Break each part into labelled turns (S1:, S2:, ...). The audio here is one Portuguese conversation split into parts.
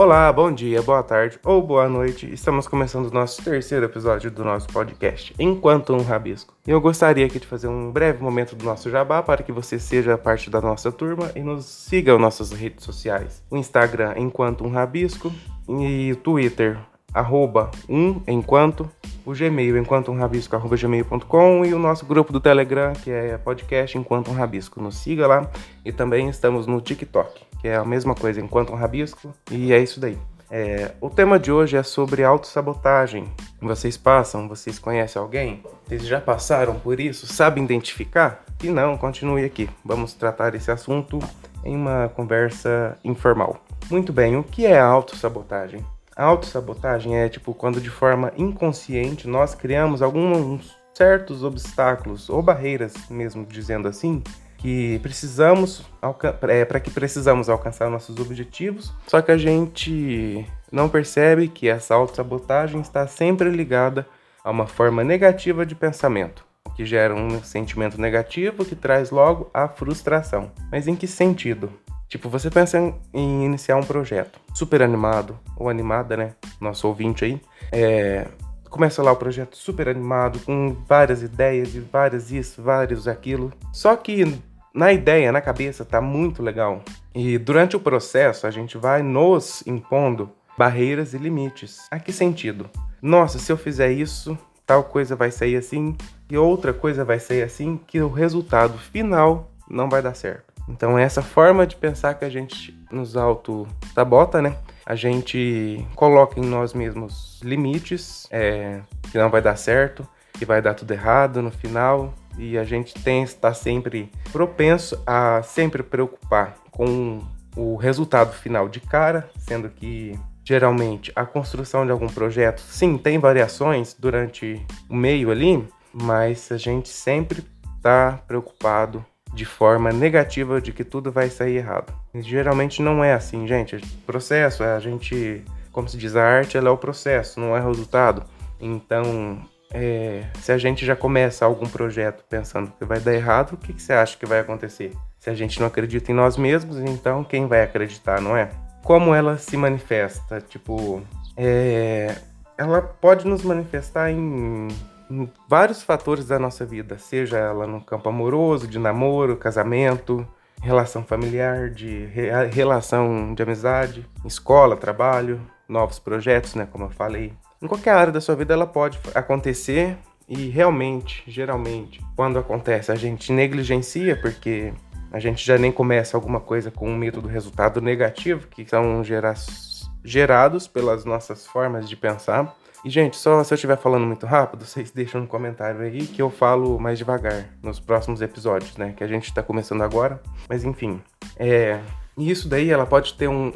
S1: Olá, bom dia, boa tarde ou boa noite. Estamos começando o nosso terceiro episódio do nosso podcast, Enquanto um Rabisco. Eu gostaria aqui de fazer um breve momento do nosso jabá para que você seja parte da nossa turma e nos siga nas nossas redes sociais. O Instagram, Enquanto um Rabisco, e o Twitter, arroba um enquanto, o Gmail, enquanto um rabisco, arroba gmail.com e o nosso grupo do Telegram, que é podcast Enquanto um Rabisco. Nos siga lá e também estamos no TikTok, que é a mesma coisa, Enquanto um Rabisco, e é isso daí. É, o tema de hoje é sobre autossabotagem. Vocês passam, vocês conhecem alguém? Vocês já passaram por isso? Sabem identificar? Se não, continue aqui. Vamos tratar esse assunto em uma conversa informal. Muito bem, o que é autossabotagem? A autossabotagem é tipo quando de forma inconsciente nós criamos alguns certos obstáculos ou barreiras, mesmo dizendo assim, que precisamos é, para que precisamos alcançar nossos objetivos, só que a gente não percebe que essa autossabotagem está sempre ligada a uma forma negativa de pensamento, que gera um sentimento negativo que traz logo a frustração. Mas em que sentido? Tipo, você pensa em iniciar um projeto super animado, ou animada, né? Nosso ouvinte aí. É, começa lá o projeto super animado, com várias ideias, e várias isso, vários aquilo. Só que na ideia, na cabeça, tá muito legal. E durante o processo, a gente vai nos impondo barreiras e limites. A que sentido? Nossa, se eu fizer isso, tal coisa vai sair assim, e outra coisa vai sair assim, que o resultado final não vai dar certo. Então, é essa forma de pensar que a gente nos auto-sabota, né? A gente coloca em nós mesmos limites, é, que não vai dar certo, que vai dar tudo errado no final, e a gente tem está sempre propenso a sempre preocupar com o resultado final de cara, sendo que geralmente a construção de algum projeto, sim, tem variações durante o meio ali, mas a gente sempre está preocupado de forma negativa de que tudo vai sair errado. E geralmente não é assim, gente. O processo, a gente, como se diz, a arte ela é o processo, não é o resultado. Então, é, se a gente já começa algum projeto pensando que vai dar errado, o que, que você acha que vai acontecer? Se a gente não acredita em nós mesmos, então quem vai acreditar, não é? Como ela se manifesta? Tipo, é, ela pode nos manifestar em vários fatores da nossa vida, seja ela no campo amoroso, de namoro, casamento, relação familiar, de re relação de amizade, escola, trabalho, novos projetos, né, como eu falei. Em qualquer área da sua vida ela pode acontecer e realmente, geralmente, quando acontece, a gente negligencia porque a gente já nem começa alguma coisa com um medo do resultado negativo, que são gera gerados pelas nossas formas de pensar. E, gente, só se eu estiver falando muito rápido, vocês deixam no comentário aí que eu falo mais devagar nos próximos episódios, né? Que a gente tá começando agora. Mas, enfim, é. E isso daí ela pode ter um.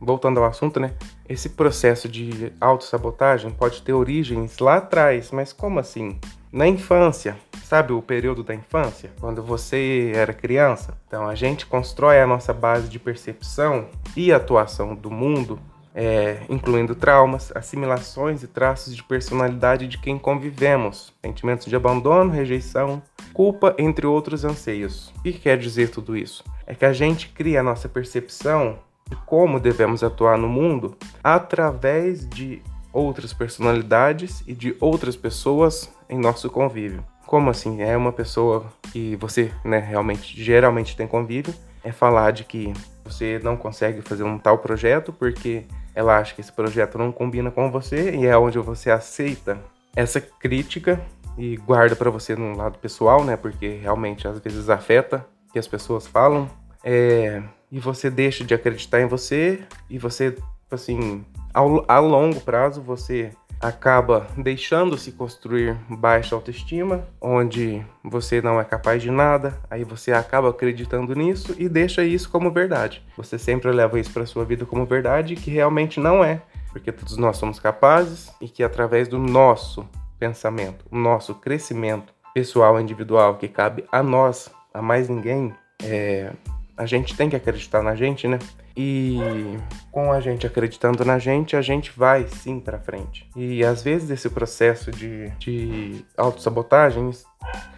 S1: Voltando ao assunto, né? Esse processo de autossabotagem pode ter origens lá atrás, mas como assim? Na infância, sabe o período da infância? Quando você era criança? Então a gente constrói a nossa base de percepção e atuação do mundo é, incluindo traumas, assimilações e traços de personalidade de quem convivemos, sentimentos de abandono, rejeição, culpa, entre outros anseios. O que quer dizer tudo isso? É que a gente cria a nossa percepção de como devemos atuar no mundo através de outras personalidades e de outras pessoas em nosso convívio. Como assim? É uma pessoa que você né, realmente, geralmente tem convívio, é falar de que você não consegue fazer um tal projeto porque ela acha que esse projeto não combina com você e é onde você aceita essa crítica e guarda para você no lado pessoal, né? Porque realmente às vezes afeta o que as pessoas falam. É, e você deixa de acreditar em você e você, assim, ao, a longo prazo você acaba deixando-se construir baixa autoestima, onde você não é capaz de nada, aí você acaba acreditando nisso e deixa isso como verdade. Você sempre leva isso para sua vida como verdade, que realmente não é, porque todos nós somos capazes e que através do nosso pensamento, o nosso crescimento pessoal individual que cabe a nós, a mais ninguém, é, a gente tem que acreditar na gente, né? E com a gente acreditando na gente, a gente vai sim para frente. E às vezes esse processo de, de autossabotagem,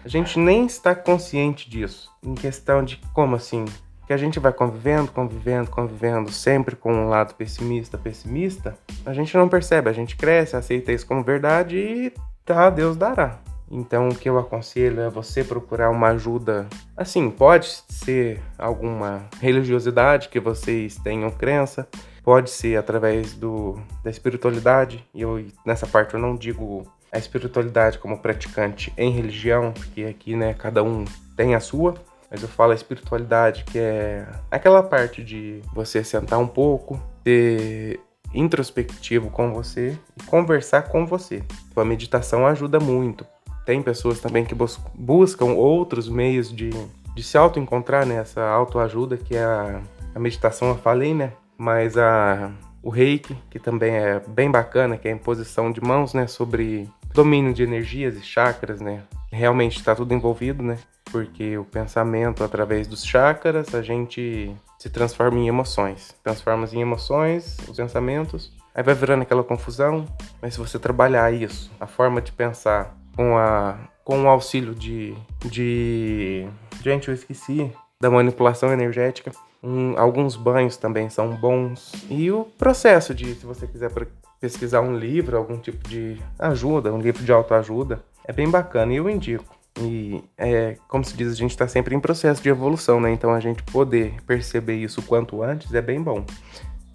S1: a gente nem está consciente disso. Em questão de como assim? que a gente vai convivendo, convivendo, convivendo, sempre com um lado pessimista, pessimista, a gente não percebe, a gente cresce, aceita isso como verdade e tá, Deus dará. Então, o que eu aconselho é você procurar uma ajuda. Assim, pode ser alguma religiosidade que vocês tenham crença, pode ser através do, da espiritualidade. E eu, nessa parte, eu não digo a espiritualidade como praticante em religião, porque aqui, né, cada um tem a sua. Mas eu falo a espiritualidade, que é aquela parte de você sentar um pouco, ter introspectivo com você e conversar com você. A meditação ajuda muito. Tem pessoas também que bus buscam outros meios de, de se auto-encontrar nessa autoajuda, que é a, a meditação, eu falei, né? Mas a, o reiki, que também é bem bacana, que é a imposição de mãos, né? Sobre domínio de energias e chakras, né? Realmente está tudo envolvido, né? Porque o pensamento, através dos chakras, a gente se transforma em emoções. Transforma em emoções, os pensamentos, aí vai virando aquela confusão. Mas se você trabalhar isso, a forma de pensar com, a, com o auxílio de, de. Gente, eu esqueci. Da manipulação energética. Um, alguns banhos também são bons. E o processo de, se você quiser pesquisar um livro, algum tipo de ajuda, um livro de autoajuda, é bem bacana e eu indico. E é, como se diz, a gente está sempre em processo de evolução, né? Então a gente poder perceber isso quanto antes é bem bom.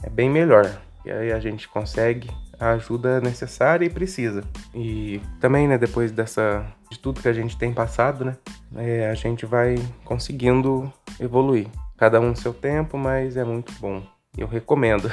S1: É bem melhor. E aí a gente consegue a ajuda necessária e precisa. E também, né, depois dessa de tudo que a gente tem passado, né, é, a gente vai conseguindo evoluir. Cada um no seu tempo, mas é muito bom. Eu recomendo.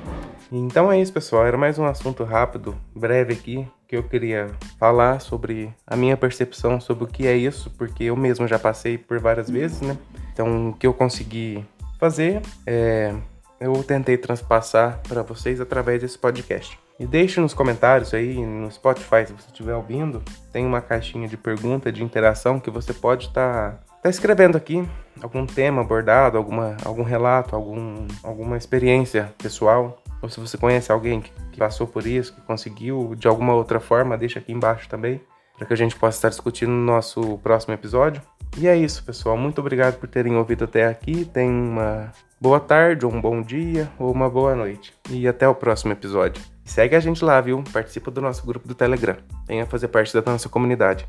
S1: então é isso, pessoal. Era mais um assunto rápido, breve aqui, que eu queria falar sobre a minha percepção sobre o que é isso, porque eu mesmo já passei por várias vezes, né? Então, o que eu consegui fazer é eu tentei transpassar para vocês através desse podcast. E deixe nos comentários aí, no Spotify, se você estiver ouvindo, tem uma caixinha de pergunta, de interação que você pode estar tá, tá escrevendo aqui algum tema abordado, alguma, algum relato, algum, alguma experiência pessoal. Ou se você conhece alguém que, que passou por isso, que conseguiu de alguma outra forma, deixa aqui embaixo também, para que a gente possa estar discutindo no nosso próximo episódio. E é isso, pessoal. Muito obrigado por terem ouvido até aqui. Tenha uma boa tarde, ou um bom dia, ou uma boa noite. E até o próximo episódio. Segue a gente lá, viu? Participa do nosso grupo do Telegram. Venha fazer parte da nossa comunidade.